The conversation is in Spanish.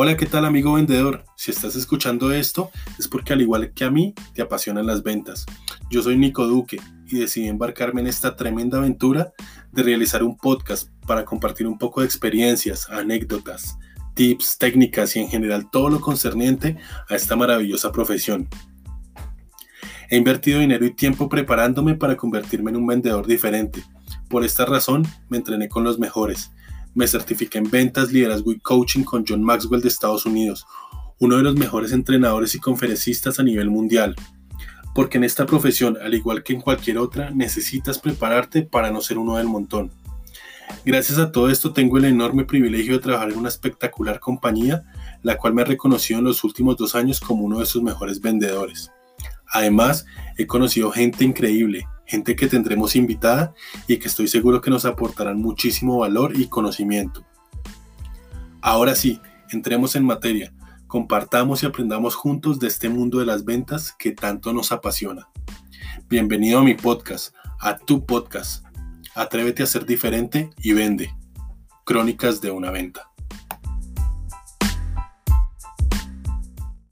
Hola, ¿qué tal amigo vendedor? Si estás escuchando esto es porque al igual que a mí te apasionan las ventas. Yo soy Nico Duque y decidí embarcarme en esta tremenda aventura de realizar un podcast para compartir un poco de experiencias, anécdotas, tips, técnicas y en general todo lo concerniente a esta maravillosa profesión. He invertido dinero y tiempo preparándome para convertirme en un vendedor diferente. Por esta razón me entrené con los mejores me certifiqué en ventas, liderazgo y coaching con John Maxwell de Estados Unidos, uno de los mejores entrenadores y conferencistas a nivel mundial. Porque en esta profesión, al igual que en cualquier otra, necesitas prepararte para no ser uno del montón. Gracias a todo esto tengo el enorme privilegio de trabajar en una espectacular compañía, la cual me ha reconocido en los últimos dos años como uno de sus mejores vendedores. Además, he conocido gente increíble, gente que tendremos invitada y que estoy seguro que nos aportarán muchísimo valor y conocimiento. Ahora sí, entremos en materia, compartamos y aprendamos juntos de este mundo de las ventas que tanto nos apasiona. Bienvenido a mi podcast, a tu podcast. Atrévete a ser diferente y vende. Crónicas de una venta.